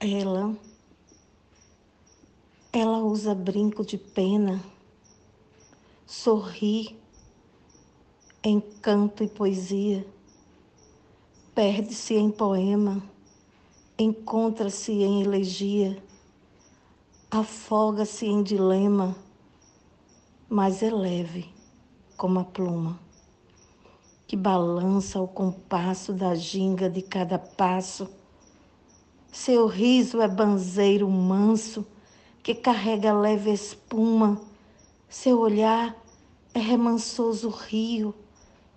Ela, ela usa brinco de pena, sorri em canto e poesia, perde-se em poema, encontra-se em elegia, afoga-se em dilema, mas é leve como a pluma que balança o compasso da ginga de cada passo. Seu riso é banzeiro manso que carrega leve espuma. Seu olhar é remansoso rio,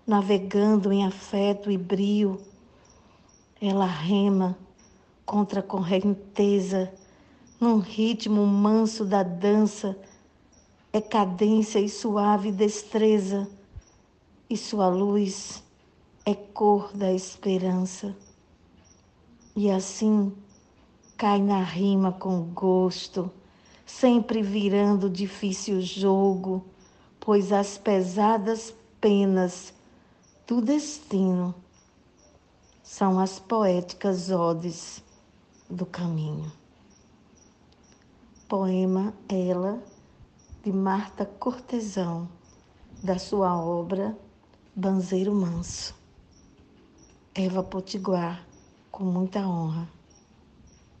navegando em afeto e brio. Ela rema contra a correnteza, num ritmo manso da dança, é cadência e suave destreza e sua luz é cor da esperança. E assim cai na rima com gosto, sempre virando difícil jogo, pois as pesadas penas do destino são as poéticas odes do caminho. Poema Ela, de Marta Cortesão, da sua obra Banzeiro Manso. Eva Potiguar, com muita honra.